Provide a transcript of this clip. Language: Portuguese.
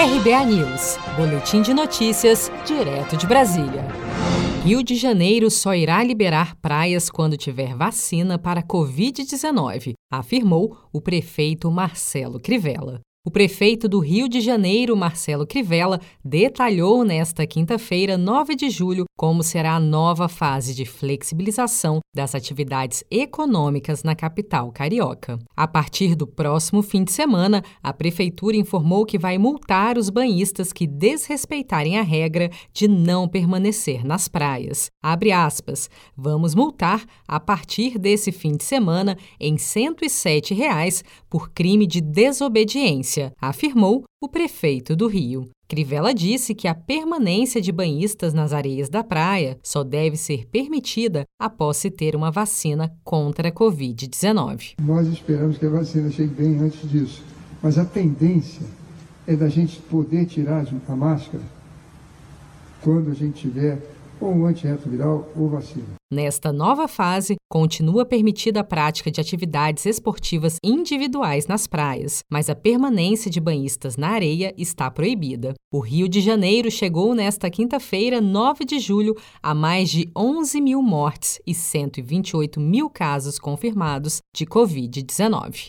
RBA News, Boletim de Notícias, direto de Brasília. Rio de Janeiro só irá liberar praias quando tiver vacina para Covid-19, afirmou o prefeito Marcelo Crivella. O prefeito do Rio de Janeiro, Marcelo Crivella, detalhou nesta quinta-feira, 9 de julho, como será a nova fase de flexibilização das atividades econômicas na capital carioca. A partir do próximo fim de semana, a prefeitura informou que vai multar os banhistas que desrespeitarem a regra de não permanecer nas praias. Abre aspas. Vamos multar a partir desse fim de semana em 107 reais por crime de desobediência afirmou o prefeito do Rio. Crivella disse que a permanência de banhistas nas areias da praia só deve ser permitida após se ter uma vacina contra a Covid-19. Nós esperamos que a vacina chegue bem antes disso, mas a tendência é da gente poder tirar a máscara quando a gente tiver ou um antirretroviral ou vacina. Nesta nova fase, continua permitida a prática de atividades esportivas individuais nas praias, mas a permanência de banhistas na areia está proibida. O Rio de Janeiro chegou nesta quinta-feira, 9 de julho, a mais de 11 mil mortes e 128 mil casos confirmados de Covid-19.